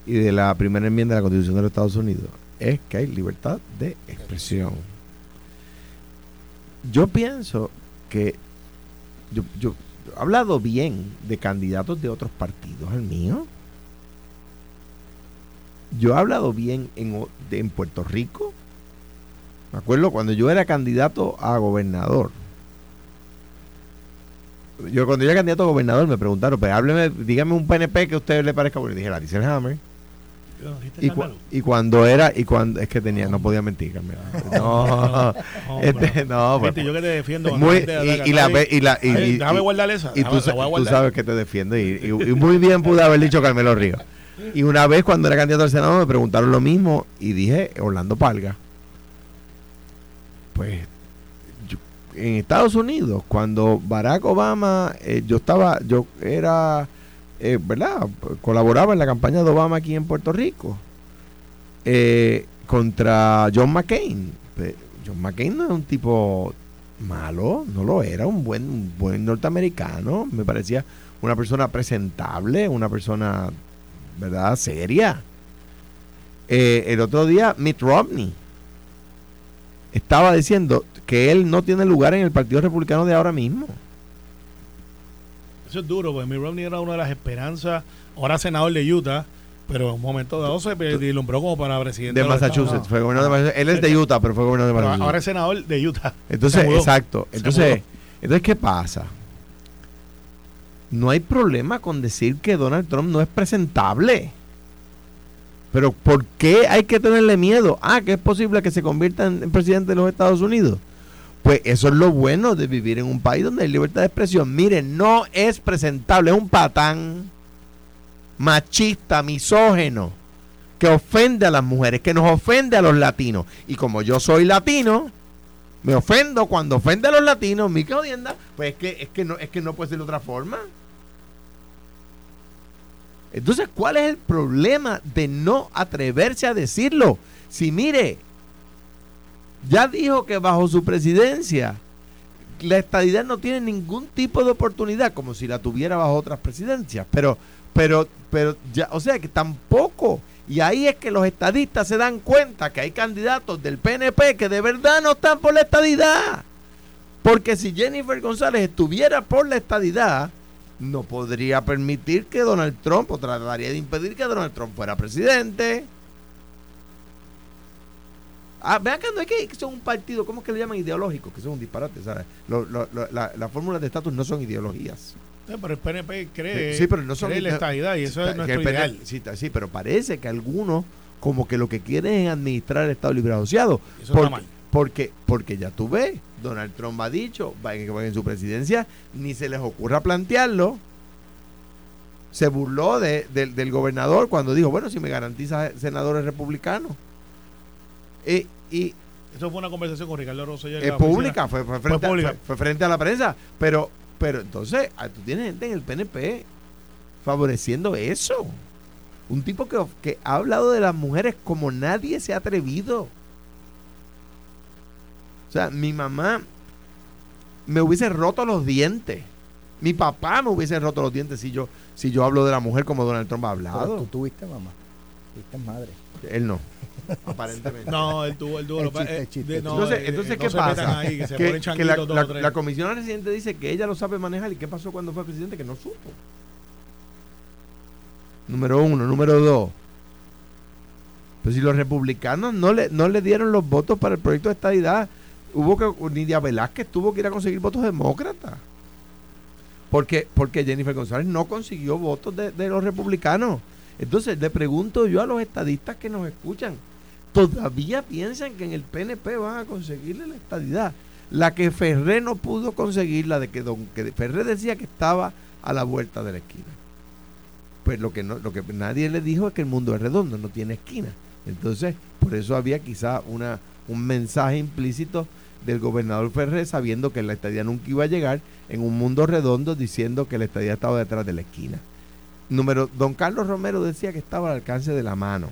y de la primera enmienda de la Constitución de los Estados Unidos es que hay libertad de expresión. Yo pienso que yo, yo he hablado bien de candidatos de otros partidos al mío. Yo he hablado bien en, en Puerto Rico. Me acuerdo cuando yo era candidato a gobernador. Yo cuando yo era candidato a gobernador me preguntaron, pero pues, hábleme, dígame un PNP que a usted le parezca bueno. Y dije, la dice el Hammer. Y, cuando era, y cuando es que tenía, no podía mentir, Carmelo. No, este, no, pues, yo que te defiendo. Muy, y, la, y, la, y, déjame guardar esa. Y tú, sabes que te defiendo. Y, muy bien pude haber dicho Carmelo Ríos. Y una vez cuando era candidato al Senado me preguntaron lo mismo y dije Orlando Palga. Pues en Estados Unidos, cuando Barack Obama, eh, yo estaba, yo era eh, ¿verdad? Colaboraba en la campaña de Obama aquí en Puerto Rico eh, contra John McCain. John McCain no es un tipo malo, no lo era, un buen, buen norteamericano, me parecía una persona presentable, una persona, ¿verdad?, seria. Eh, el otro día, Mitt Romney estaba diciendo que él no tiene lugar en el Partido Republicano de ahora mismo. Eso es duro, porque Mitt Romney era una de las esperanzas, ahora senador de Utah, pero en un momento dado se deslumbró como para presidente de, Massachusetts. Fue gobernador de Massachusetts. Él es de Utah, pero fue gobernador de Massachusetts. Ahora es senador de Utah. Entonces, exacto. Entonces, entonces, ¿qué pasa? No hay problema con decir que Donald Trump no es presentable. Pero ¿por qué hay que tenerle miedo? Ah, que es posible que se convierta en presidente de los Estados Unidos. Pues eso es lo bueno de vivir en un país donde hay libertad de expresión. Miren, no es presentable, es un patán machista, misógeno, que ofende a las mujeres, que nos ofende a los latinos. Y como yo soy latino, me ofendo cuando ofende a los latinos, mi odienda, pues es que, es que no, es que no puede ser de otra forma. Entonces, ¿cuál es el problema de no atreverse a decirlo? Si mire, ya dijo que bajo su presidencia la estadidad no tiene ningún tipo de oportunidad, como si la tuviera bajo otras presidencias. Pero, pero, pero, ya, o sea que tampoco. Y ahí es que los estadistas se dan cuenta que hay candidatos del PNP que de verdad no están por la estadidad. Porque si Jennifer González estuviera por la estadidad, no podría permitir que Donald Trump, o trataría de impedir que Donald Trump fuera presidente. Ah, vean que no es que son un partido, ¿cómo es que le llaman ideológico? Que son un disparate, ¿sabes? las fórmulas de estatus no son ideologías. pero el PNP cree, sí, pero no son la estadidad y eso es nuestro ideal. Sí, sí, pero parece que algunos como que lo que quieren es administrar el Estado libre asociado. Eso porque, está mal. Porque, porque ya tú ves, Donald Trump ha dicho que en su presidencia ni se les ocurra plantearlo. Se burló del gobernador cuando dijo, bueno, si me garantiza senadores republicanos. Eh, y eso fue una conversación con Ricardo Rosselló. Es pública, fue, frente A, la prensa. Pero, pero entonces, ah, tú tienes gente en el PNP favoreciendo eso. Un tipo que, que ha hablado de las mujeres como nadie se ha atrevido. Sea, mi mamá me hubiese roto los dientes Mi papá me hubiese roto los dientes si yo, si yo hablo de la mujer como Donald Trump ha Pero hablado. tú tuviste mamá. Tuviste madre. Él no, aparentemente. No, él tuvo, él tuvo. El chiste, eh, el chiste, de- el no, entonces, eh, entonces ¿qué no se metan pasa? ahí, que se que, ponen que la, la- la comisionada residente dice que ella lo sabe manejar. ¿Y qué pasó cuando fue presidente? Que no supo. Número uno. Número dos. Pues si los republicanos no le, no le dieron los votos para el proyecto de estadidad, hubo que, Nidia Velázquez tuvo que ir a conseguir votos demócratas. Porque, porque Jennifer González no consiguió votos de, de los republicanos. Entonces le pregunto yo a los estadistas que nos escuchan, ¿todavía piensan que en el PNP van a conseguirle la estadidad? La que Ferré no pudo conseguir, la de que, don, que Ferré decía que estaba a la vuelta de la esquina. Pues lo que, no, lo que nadie le dijo es que el mundo es redondo, no tiene esquina. Entonces, por eso había quizá una, un mensaje implícito del gobernador Ferré sabiendo que la estadía nunca iba a llegar en un mundo redondo diciendo que la estadía estaba detrás de la esquina. Número, don Carlos Romero decía que estaba al alcance de la mano.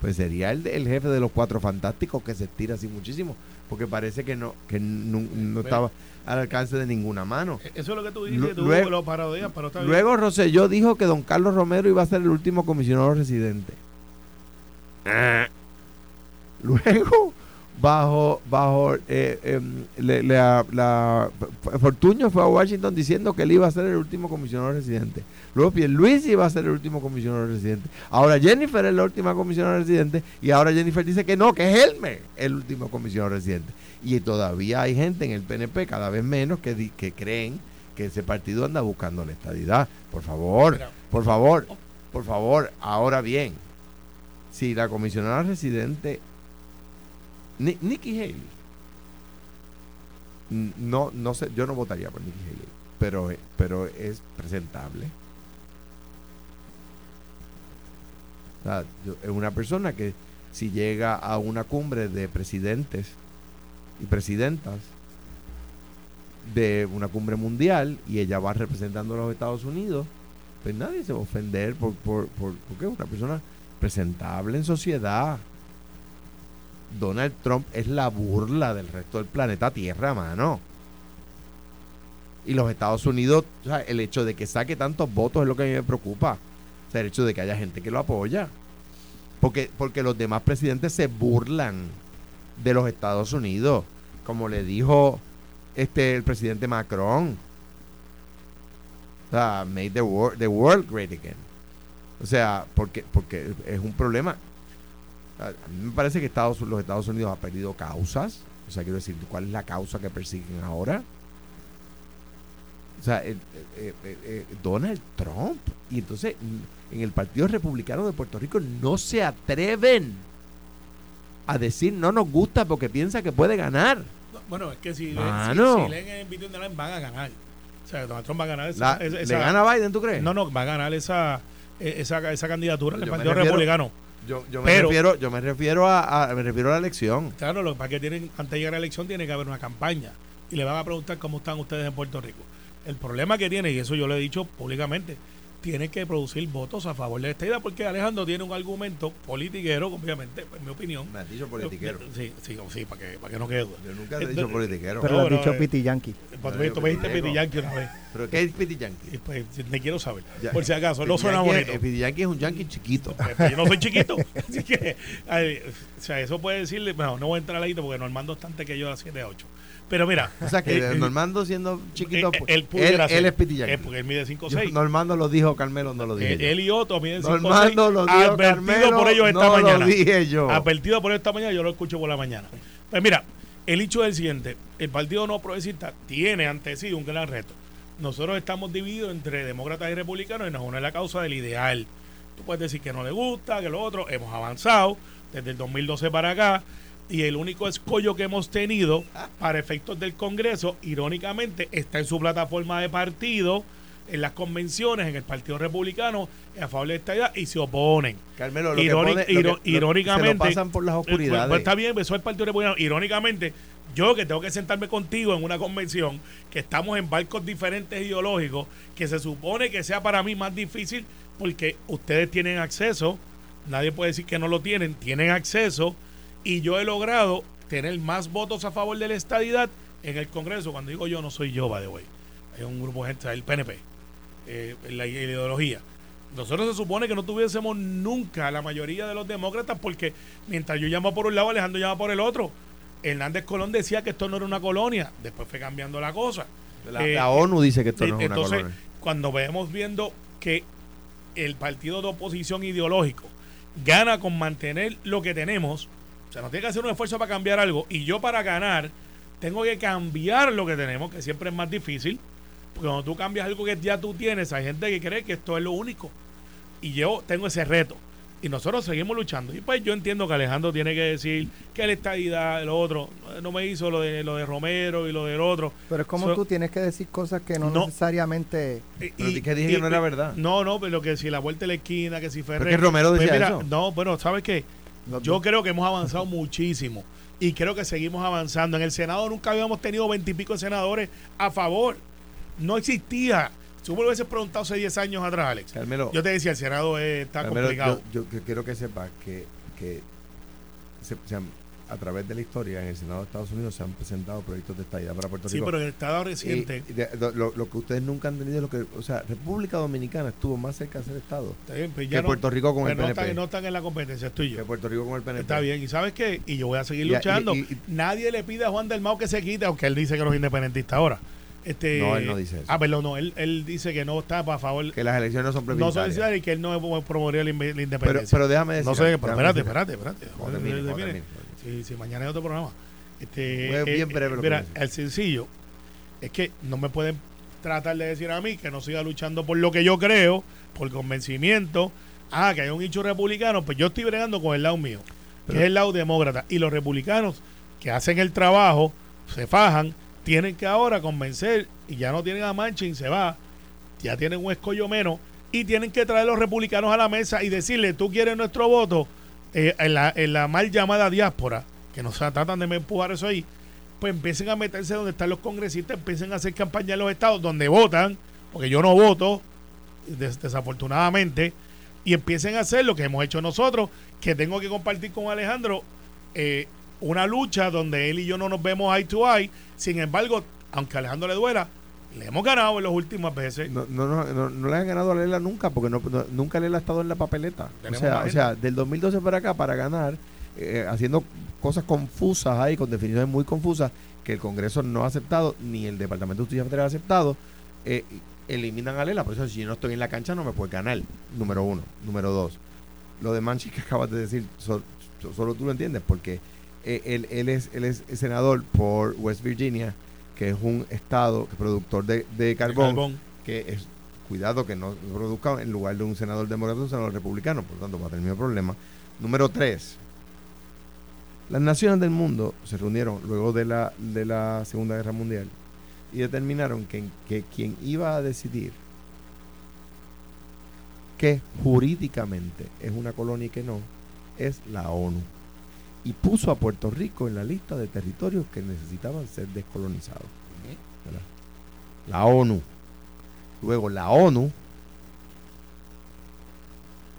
Pues sería el, el jefe de los cuatro fantásticos que se estira así muchísimo, porque parece que no, que no, no estaba al alcance de ninguna mano. Eso es lo que tú dices, tú luego- lo parodias, pero está bien. Luego Rosselló dijo que don Carlos Romero iba a ser el último comisionado residente. Luego, bajo, bajo eh, em, le- la, la- Fortuño fue a Washington diciendo que él iba a ser el último comisionado residente. Luego Luis iba a ser el último comisionado residente. Ahora Jennifer es la última comisionada residente y ahora Jennifer dice que no, que es Helmer el último comisionado residente. Y todavía hay gente en el PNP, cada vez menos, que, di- que creen que ese partido anda buscando la estadidad. Por favor, por favor, por favor. Ahora bien, si la comisionada residente Ni- Nikki Haley. No, no sé, yo no votaría por Nikki Haley, pero, pero es presentable. Es una persona que si llega a una cumbre de presidentes y presidentas de una cumbre mundial y ella va representando a los Estados Unidos, pues nadie se va a ofender por, por, por- porque es una persona presentable en sociedad. Donald Trump es la burla del resto del planeta Tierra, mano. Y los Estados Unidos, o sea, el hecho de que saque tantos votos es lo que a mí me preocupa. O sea, el hecho de que haya gente que lo apoya. Porque, porque los demás presidentes se burlan de los Estados Unidos. Como le dijo este el presidente Macron. O sea, made the world, the world great again. O sea, porque, porque es un problema. A mí me parece que Estados, los Estados Unidos ha perdido causas. O sea, quiero decir, ¿cuál es la causa que persiguen ahora? O sea, el- eh, eh, eh, Donald Trump. Y entonces, en el Partido Republicano de Puerto Rico no se atreven a decir no nos gusta porque piensa que puede ganar. No, Bueno, es que si, leen- si- leen en Between the Lines van a ganar. O sea, Donald Trump va a ganar esa, La- esa- ¿Le gana Biden, tú crees? No, no, va a ganar esa, eh, esa, esa candidatura el me Partido refiero- Republicano. Yo, yo me Pero- refiero, yo me refiero a, a- me refiero a la elección. Claro, lo que pasa es que tienen, antes de llegar a la elección tiene que haber una campaña y le van a preguntar cómo están ustedes en Puerto Rico. El problema que tiene, y eso yo lo he dicho públicamente, tiene que producir votos a favor de esta idea porque Alejandro tiene un argumento politiquero, obviamente, en mi opinión. Me has dicho politiquero. Sí, sí, sí, para que, para que no quede duda. Yo nunca te he Eh, dicho politiquero. Pero No, lo has no, dicho eh. Piti Yankee. Cuando No, me, tú me dijiste. Piti Yankee una vez. ¿Pero qué es Piti Yankee? Pues, me quiero saber. Ya. Por si acaso, no suena bonito. Piti Yankee es un yankee chiquito. Pues, pues, yo no soy chiquito. Así que, ay, o sea, eso puede decirle, bueno, no voy a entrar ahí porque Normando es tanto que yo a las 7 a 8. Pero mira. O sea que eh, Normando siendo chiquito, pues, él, él, él es Piti Yankee. Eh, porque él mide 5 Yo- 6. Normando lo dijo, Carmelo no lo dije. él y Otto miden 5 Normando lo dijo, Advertido Carmelo por ellos esta no mañana. lo dije yo. Advertido por ellos esta mañana, yo lo escucho por la mañana. Pues mira, el hecho es el siguiente: el Partido No Progresista tiene ante sí un gran reto. Nosotros estamos divididos entre demócratas y republicanos y nos une la causa del ideal. Tú puedes decir que no le gusta, que lo otro. Hemos avanzado desde el 2012 para acá. Y el único escollo que hemos tenido para efectos del Congreso, irónicamente, está en su plataforma de partido, en las convenciones, en el Partido Republicano, a favor de esta idea, y se oponen. Carmelo, lo Ironi- que pone- lo que- irónicamente. se lo pasan por las oscuridades. pues, está bien, eso es el Partido Republicano. Irónicamente, yo que tengo que sentarme contigo en una convención, que estamos en barcos diferentes ideológicos, que se supone que sea para mí más difícil porque ustedes tienen acceso, nadie puede decir que no lo tienen, tienen acceso, y yo he logrado tener más votos a favor de la estadidad en el Congreso. Cuando digo yo, no soy yo, by the way. es un grupo de gente, el PNP, eh, la ideología. Nosotros se supone que no tuviésemos nunca la mayoría de los demócratas porque mientras yo llamo por un lado, Alejandro llama por el otro. Hernández Colón decía que esto no era una colonia, después fue cambiando la cosa. La, Eh, la ONU dice que esto no es una entonces, colonia. cuando vemos viendo que el partido de oposición ideológico gana con mantener lo que tenemos, o sea, no tiene que hacer un esfuerzo para cambiar algo, y yo para ganar tengo que cambiar lo que tenemos, que siempre es más difícil, porque cuando tú cambias algo que ya tú tienes, hay gente que cree que esto es lo único, y yo tengo ese reto. Y nosotros seguimos luchando. Y pues yo entiendo que Alejandro tiene que decir que la estadidad, lo otro, no me hizo lo de lo de Romero y lo del otro. Pero es como So- tú tienes que decir cosas que no, No. necesariamente... Y- Pero y- que dije que no era verdad. No, no, pero que si la vuelta de la esquina, que si Ferrer. que Romero Pues decía mira, eso. No, bueno, ¿sabes qué? Yo creo que hemos avanzado muchísimo y creo que seguimos avanzando. En el Senado nunca habíamos tenido veintipico senadores a favor. No existía. Si tú me lo hubieses preguntado hace 10 años atrás, Alex, Carmelo, yo te decía, el Senado está Carmelo, complicado. yo, quiero que sepas que, que se- se han- a través de la historia en el Senado de Estados Unidos se han presentado proyectos de estadidad para Puerto sí, Rico. pero en el Estado reciente, Y de- lo, lo- lo que ustedes nunca han tenido es lo que, o sea, República Dominicana estuvo más cerca de ser Estado bien, pues que no- Puerto Rico con el pero no PNP. están, no están en la competencia, estoy que yo. Puerto Rico con el PNP. Está bien, y ¿sabes qué? Y yo voy a seguir Y- luchando. Nadie le pide a Juan del Mao que se quite, aunque él dice que no es independentista ahora. Este, No, él no dice eso. Ah, perdón, no, él, él dice que no está para favor Que las elecciones no son no plebiscitarias. solicitar y que él no promovería la, pero, independencia. pero déjame decir. no sé, pero espérate, decir- espérate, espérate. Sí, sí, mañana hay otro programa. Este, Fue bien breve lo que mira, dice. el sencillo es que no me pueden tratar de decir a mí que no siga luchando por lo que yo creo, por convencimiento. Ah, que hay un hecho republicano, pues yo estoy bregando con el lado mío, que es el lado demócrata. Y los republicanos que hacen el trabajo, se fajan, tienen que ahora convencer, y ya no tienen a Manchin, se va, ya tienen un escollo menos, y tienen que traer a los republicanos a la mesa y decirle, tú quieres nuestro voto eh, en, la, en la mal llamada diáspora, que nos tratan de empujar eso ahí, pues empiecen a meterse donde están los congresistas, empiecen a hacer campaña en los estados donde votan, porque yo no voto, des- desafortunadamente, y empiecen a hacer lo que hemos hecho nosotros, que tengo que compartir con Alejandro eh, una lucha donde él y yo no nos vemos eye to eye, sin embargo, aunque Alejandro le duela, le hemos ganado en las últimas veces. No, no, no, no, no le han ganado a Lela nunca, porque no, no- nunca Lela ha estado en la papeleta. O sea, o sea, del 2012 para acá, para ganar, eh, haciendo cosas confusas ahí, con definiciones muy confusas, que el Congreso no ha aceptado, ni el Departamento de Justicia Federal ha aceptado, eh, eliminan a Lela. Por eso, si yo no estoy en la cancha, no me puede ganar. Número uno. Número dos. Lo de Manchi que acabas de decir, so- so- solo tú lo entiendes, porque eh, él, él, es, él es senador por West Virginia, que es un estado productor de, de carbón Carbón. que es cuidado que no produzca en lugar de un senador demócrata un senador republicano, por lo tanto va a tener el mismo problema. Número tres, las naciones del mundo se reunieron luego de la, de la Segunda Guerra Mundial y determinaron que, que quien iba a decidir que jurídicamente es una colonia y que no, es la ONU. Y puso a Puerto Rico en la lista de territorios que necesitaban ser descolonizados. ¿verdad? La ONU. Luego la ONU,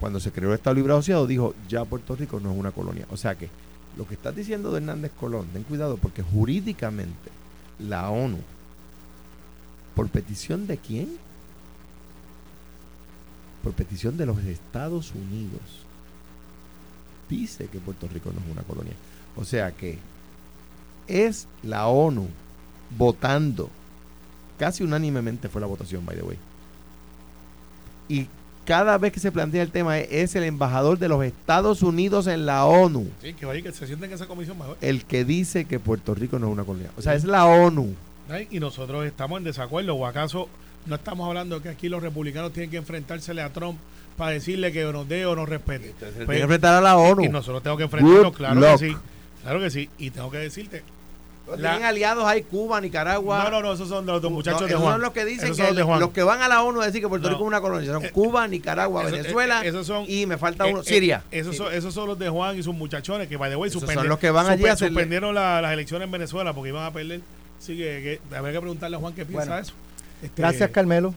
cuando se creó el Estado Libre Asociado, dijo, ya Puerto Rico no es una colonia. O sea que lo que estás diciendo de Hernández Colón, ten cuidado porque jurídicamente la ONU, por petición de quién? Por petición de los Estados Unidos, dice que Puerto Rico no es una colonia. O sea que es la ONU votando casi unánimemente fue la votación, by the way. Y cada vez que se plantea el tema es, el embajador de los Estados Unidos en la ONU Sí, que vaya que se sienten en esa comisión mejor. el que dice que Puerto Rico no es una colonia. O sea, es la ONU. Y nosotros estamos en desacuerdo. ¿O acaso no estamos hablando de que aquí los republicanos tienen que enfrentársele a Trump para decirle que nos dé o nos respete? Tiene Pues, que enfrentar a la ONU. y nosotros tenemos que enfrentarnos, claro luck. que sí. Claro que sí. Y tengo que decirte. Tienen la- aliados ahí Cuba, Nicaragua. No, no, no, esos son de los dos Uh, muchachos no, de esos Juan. son los que dicen Esos que son los de el- Juan. los que van a la ONU a decir que Puerto No. Rico es una colonia. Son Eh, Cuba, Nicaragua, Eso- Venezuela eh, esos son- y me falta uno, Eh, eh, Siria. Esos, son, esos son los de Juan y sus muchachones que, by the way, Esos suspendi- son los que van allí suspendieron la- las elecciones en Venezuela porque iban a perder. Así que, que habría que preguntarle a Juan qué piensa Bueno. de eso. Este, Gracias, Carmelo.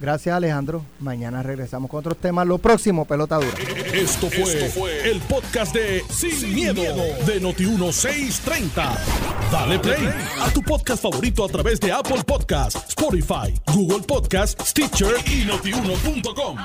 Gracias Alejandro. Mañana regresamos con otros temas. Lo próximo, pelota dura. Esto fue, el podcast de Sin, miedo, de Noti1630. Dale play a tu podcast favorito a través de Apple Podcasts, Spotify, Google Podcasts, Stitcher y notiuno.com.